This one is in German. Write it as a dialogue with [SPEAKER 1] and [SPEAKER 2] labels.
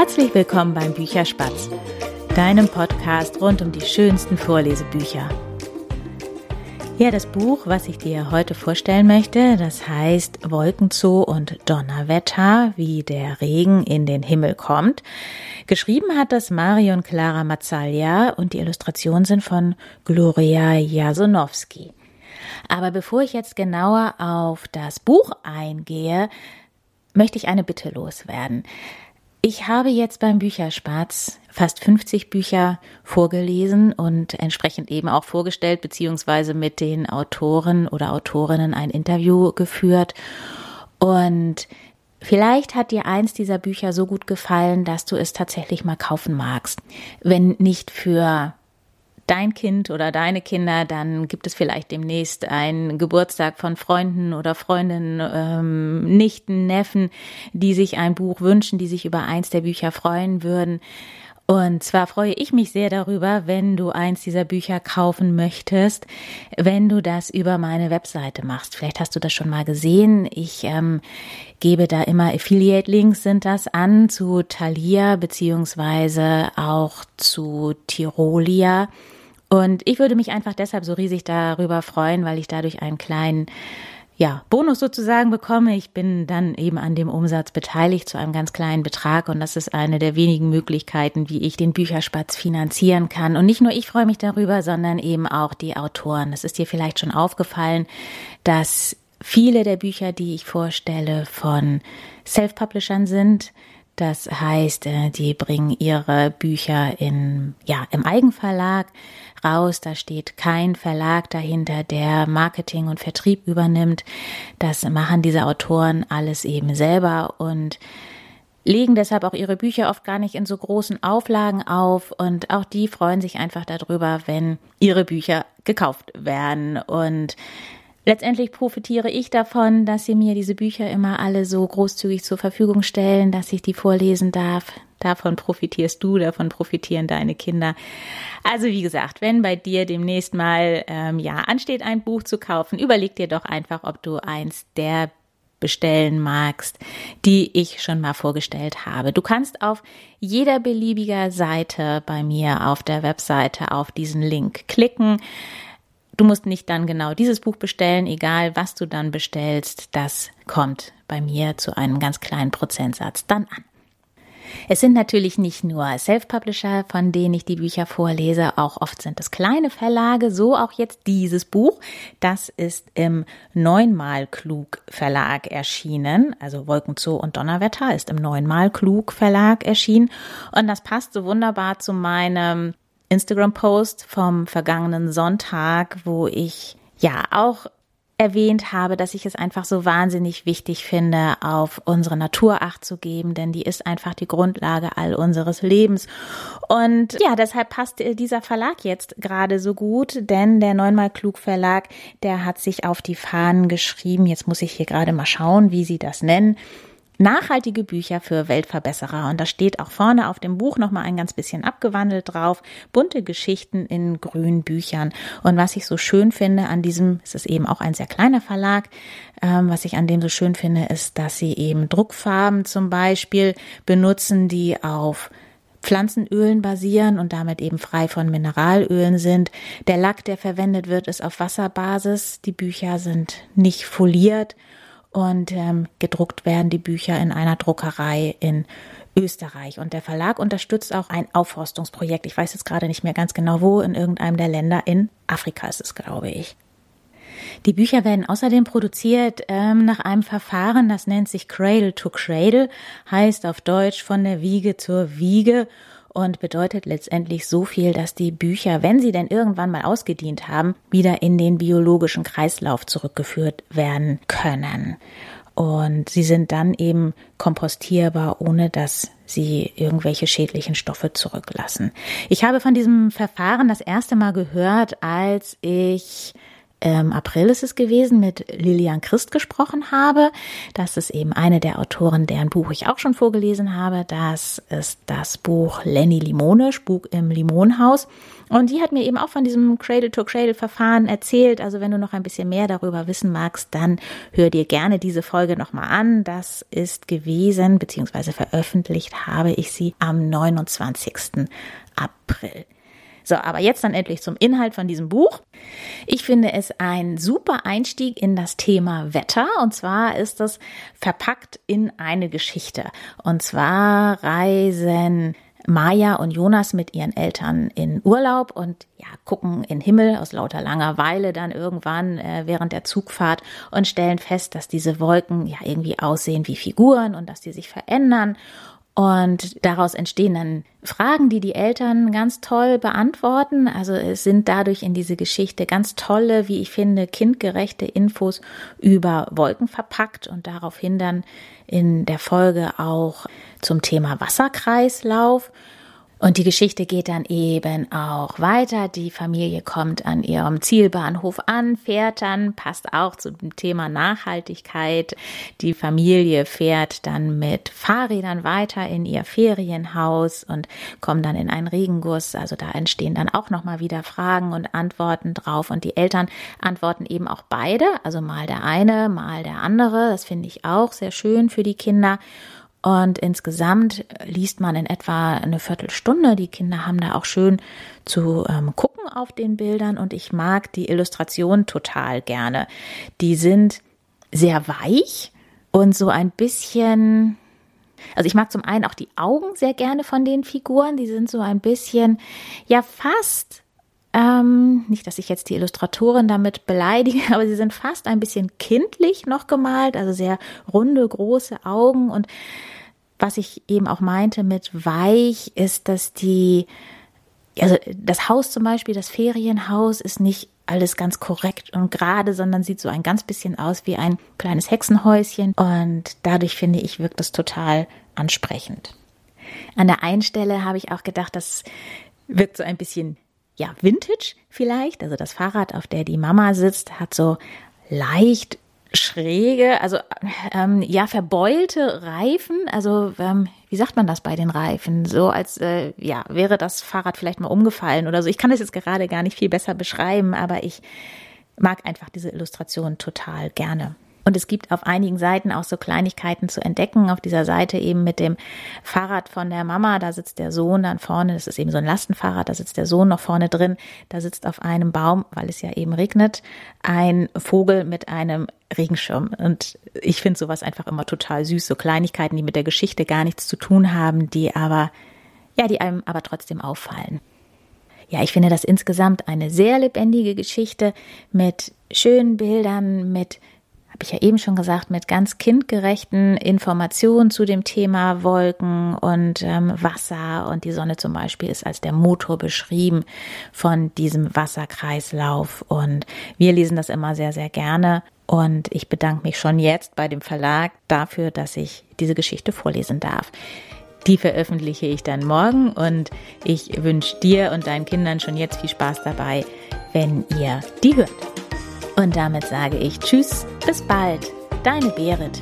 [SPEAKER 1] Herzlich willkommen beim Bücherspatz, deinem Podcast rund um die schönsten Vorlesebücher. Ja, das Buch, was ich dir heute vorstellen möchte, das heißt Wolkenzoo und Donnerwetter, wie der Regen in den Himmel kommt. Geschrieben hat das Marion Clara Mazzaglia und die Illustrationen sind von Gloria Jasonowski. Aber bevor ich jetzt genauer auf das Buch eingehe, möchte ich eine Bitte loswerden. Ich habe jetzt beim Bücherspatz fast 50 Bücher vorgelesen und entsprechend eben auch vorgestellt, beziehungsweise mit den Autoren oder Autorinnen ein Interview geführt. Und vielleicht hat dir eins dieser Bücher so gut gefallen, dass du es tatsächlich mal kaufen magst. Wenn nicht für dein Kind oder deine Kinder, dann gibt es vielleicht demnächst einen Geburtstag von Freunden oder Freundinnen, ähm, Nichten, Neffen, die sich ein Buch wünschen, die sich über eins der Bücher freuen würden. Und zwar freue ich mich sehr darüber, wenn du eins dieser Bücher kaufen möchtest, wenn du das über meine Webseite machst. Vielleicht hast du das schon mal gesehen. Ich ähm, gebe da immer Affiliate-Links sind das an zu Thalia beziehungsweise auch zu Tirolia. Und ich würde mich einfach deshalb so riesig darüber freuen, weil ich dadurch einen kleinen ja, Bonus sozusagen bekomme. Ich bin dann eben an dem Umsatz beteiligt zu einem ganz kleinen Betrag und das ist eine der wenigen Möglichkeiten, wie ich den Bücherspatz finanzieren kann. Und nicht nur ich freue mich darüber, sondern eben auch die Autoren. Es ist dir vielleicht schon aufgefallen, dass viele der Bücher, die ich vorstelle, von Self-Publishern sind. Das heißt, äh, die bringen ihre Bücher in, ja, im Eigenverlag raus. Da steht kein Verlag dahinter, der Marketing und Vertrieb übernimmt. Das machen diese Autoren alles eben selber und legen deshalb auch ihre Bücher oft gar nicht in so großen Auflagen auf und auch die freuen sich einfach darüber, wenn ihre Bücher gekauft werden und Letztendlich profitiere ich davon, dass Sie mir diese Bücher immer alle so großzügig zur Verfügung stellen, dass ich die vorlesen darf. Davon profitierst du, davon profitieren deine Kinder. Also wie gesagt, wenn bei dir demnächst mal ähm, ja ansteht, ein Buch zu kaufen, überleg dir doch einfach, ob du eins der bestellen magst, die ich schon mal vorgestellt habe. Du kannst auf jeder beliebiger Seite bei mir auf der Webseite auf diesen Link klicken. Du musst nicht dann genau dieses Buch bestellen, egal was du dann bestellst, das kommt bei mir zu einem ganz kleinen Prozentsatz dann an. Es sind natürlich nicht nur Self-Publisher, von denen ich die Bücher vorlese, auch oft sind es kleine Verlage, so auch jetzt dieses Buch. Das ist im Neunmal Klug Verlag erschienen, also Wolkenzoo und Donnerwetter ist im Neunmal Klug Verlag erschienen und das passt so wunderbar zu meinem Instagram-Post vom vergangenen Sonntag, wo ich ja auch erwähnt habe, dass ich es einfach so wahnsinnig wichtig finde, auf unsere Natur acht zu geben, denn die ist einfach die Grundlage all unseres Lebens. Und ja, deshalb passt dieser Verlag jetzt gerade so gut, denn der Neunmal Klug Verlag, der hat sich auf die Fahnen geschrieben. Jetzt muss ich hier gerade mal schauen, wie sie das nennen nachhaltige Bücher für Weltverbesserer. Und da steht auch vorne auf dem Buch nochmal ein ganz bisschen abgewandelt drauf. Bunte Geschichten in grünen Büchern. Und was ich so schön finde an diesem, es ist eben auch ein sehr kleiner Verlag, ähm, was ich an dem so schön finde, ist, dass sie eben Druckfarben zum Beispiel benutzen, die auf Pflanzenölen basieren und damit eben frei von Mineralölen sind. Der Lack, der verwendet wird, ist auf Wasserbasis. Die Bücher sind nicht foliert und ähm, gedruckt werden die Bücher in einer Druckerei in Österreich. Und der Verlag unterstützt auch ein Aufforstungsprojekt. Ich weiß jetzt gerade nicht mehr ganz genau wo, in irgendeinem der Länder in Afrika ist es, glaube ich. Die Bücher werden außerdem produziert ähm, nach einem Verfahren, das nennt sich Cradle to Cradle, heißt auf Deutsch von der Wiege zur Wiege und bedeutet letztendlich so viel, dass die Bücher, wenn sie denn irgendwann mal ausgedient haben, wieder in den biologischen Kreislauf zurückgeführt werden können. Und sie sind dann eben kompostierbar, ohne dass sie irgendwelche schädlichen Stoffe zurücklassen. Ich habe von diesem Verfahren das erste Mal gehört, als ich im April ist es gewesen, mit Lilian Christ gesprochen habe. Das ist eben eine der Autoren, deren Buch ich auch schon vorgelesen habe. Das ist das Buch Lenny Limone, Spuk im Limonhaus. Und die hat mir eben auch von diesem Cradle-to-Cradle-Verfahren erzählt. Also wenn du noch ein bisschen mehr darüber wissen magst, dann hör dir gerne diese Folge nochmal an. Das ist gewesen, beziehungsweise veröffentlicht habe ich sie am 29. April. So, aber jetzt dann endlich zum Inhalt von diesem Buch. Ich finde es ein super Einstieg in das Thema Wetter. Und zwar ist es verpackt in eine Geschichte. Und zwar reisen Maja und Jonas mit ihren Eltern in Urlaub und ja, gucken in Himmel aus lauter Langeweile dann irgendwann äh, während der Zugfahrt und stellen fest, dass diese Wolken ja irgendwie aussehen wie Figuren und dass die sich verändern. Und daraus entstehen dann Fragen, die die Eltern ganz toll beantworten. Also es sind dadurch in diese Geschichte ganz tolle, wie ich finde, kindgerechte Infos über Wolken verpackt und daraufhin dann in der Folge auch zum Thema Wasserkreislauf und die Geschichte geht dann eben auch weiter. Die Familie kommt an ihrem Zielbahnhof an, fährt dann, passt auch zum Thema Nachhaltigkeit. Die Familie fährt dann mit Fahrrädern weiter in ihr Ferienhaus und kommt dann in einen Regenguss. Also da entstehen dann auch nochmal wieder Fragen und Antworten drauf. Und die Eltern antworten eben auch beide. Also mal der eine, mal der andere. Das finde ich auch sehr schön für die Kinder. Und insgesamt liest man in etwa eine Viertelstunde. Die Kinder haben da auch schön zu ähm, gucken auf den Bildern und ich mag die Illustrationen total gerne. Die sind sehr weich und so ein bisschen, also ich mag zum einen auch die Augen sehr gerne von den Figuren. Die sind so ein bisschen, ja fast ähm, nicht, dass ich jetzt die Illustratorin damit beleidige, aber sie sind fast ein bisschen kindlich noch gemalt, also sehr runde, große Augen. Und was ich eben auch meinte mit weich, ist, dass die, also das Haus zum Beispiel, das Ferienhaus ist nicht alles ganz korrekt und gerade, sondern sieht so ein ganz bisschen aus wie ein kleines Hexenhäuschen. Und dadurch finde ich, wirkt es total ansprechend. An der einen Stelle habe ich auch gedacht, das wirkt so ein bisschen ja, Vintage vielleicht. Also das Fahrrad, auf der die Mama sitzt, hat so leicht schräge, also ähm, ja, verbeulte Reifen. Also ähm, wie sagt man das bei den Reifen? So als äh, ja, wäre das Fahrrad vielleicht mal umgefallen oder so. Ich kann das jetzt gerade gar nicht viel besser beschreiben, aber ich mag einfach diese Illustration total gerne. Und es gibt auf einigen Seiten auch so Kleinigkeiten zu entdecken. Auf dieser Seite eben mit dem Fahrrad von der Mama, da sitzt der Sohn dann vorne, das ist eben so ein Lastenfahrrad, da sitzt der Sohn noch vorne drin, da sitzt auf einem Baum, weil es ja eben regnet, ein Vogel mit einem Regenschirm. Und ich finde sowas einfach immer total süß, so Kleinigkeiten, die mit der Geschichte gar nichts zu tun haben, die aber, ja, die einem aber trotzdem auffallen. Ja, ich finde das insgesamt eine sehr lebendige Geschichte mit schönen Bildern, mit habe ich ja eben schon gesagt, mit ganz kindgerechten Informationen zu dem Thema Wolken und ähm, Wasser. Und die Sonne zum Beispiel ist als der Motor beschrieben von diesem Wasserkreislauf. Und wir lesen das immer sehr, sehr gerne. Und ich bedanke mich schon jetzt bei dem Verlag dafür, dass ich diese Geschichte vorlesen darf. Die veröffentliche ich dann morgen und ich wünsche dir und deinen Kindern schon jetzt viel Spaß dabei, wenn ihr die hört. Und damit sage ich Tschüss, bis bald, deine Berit.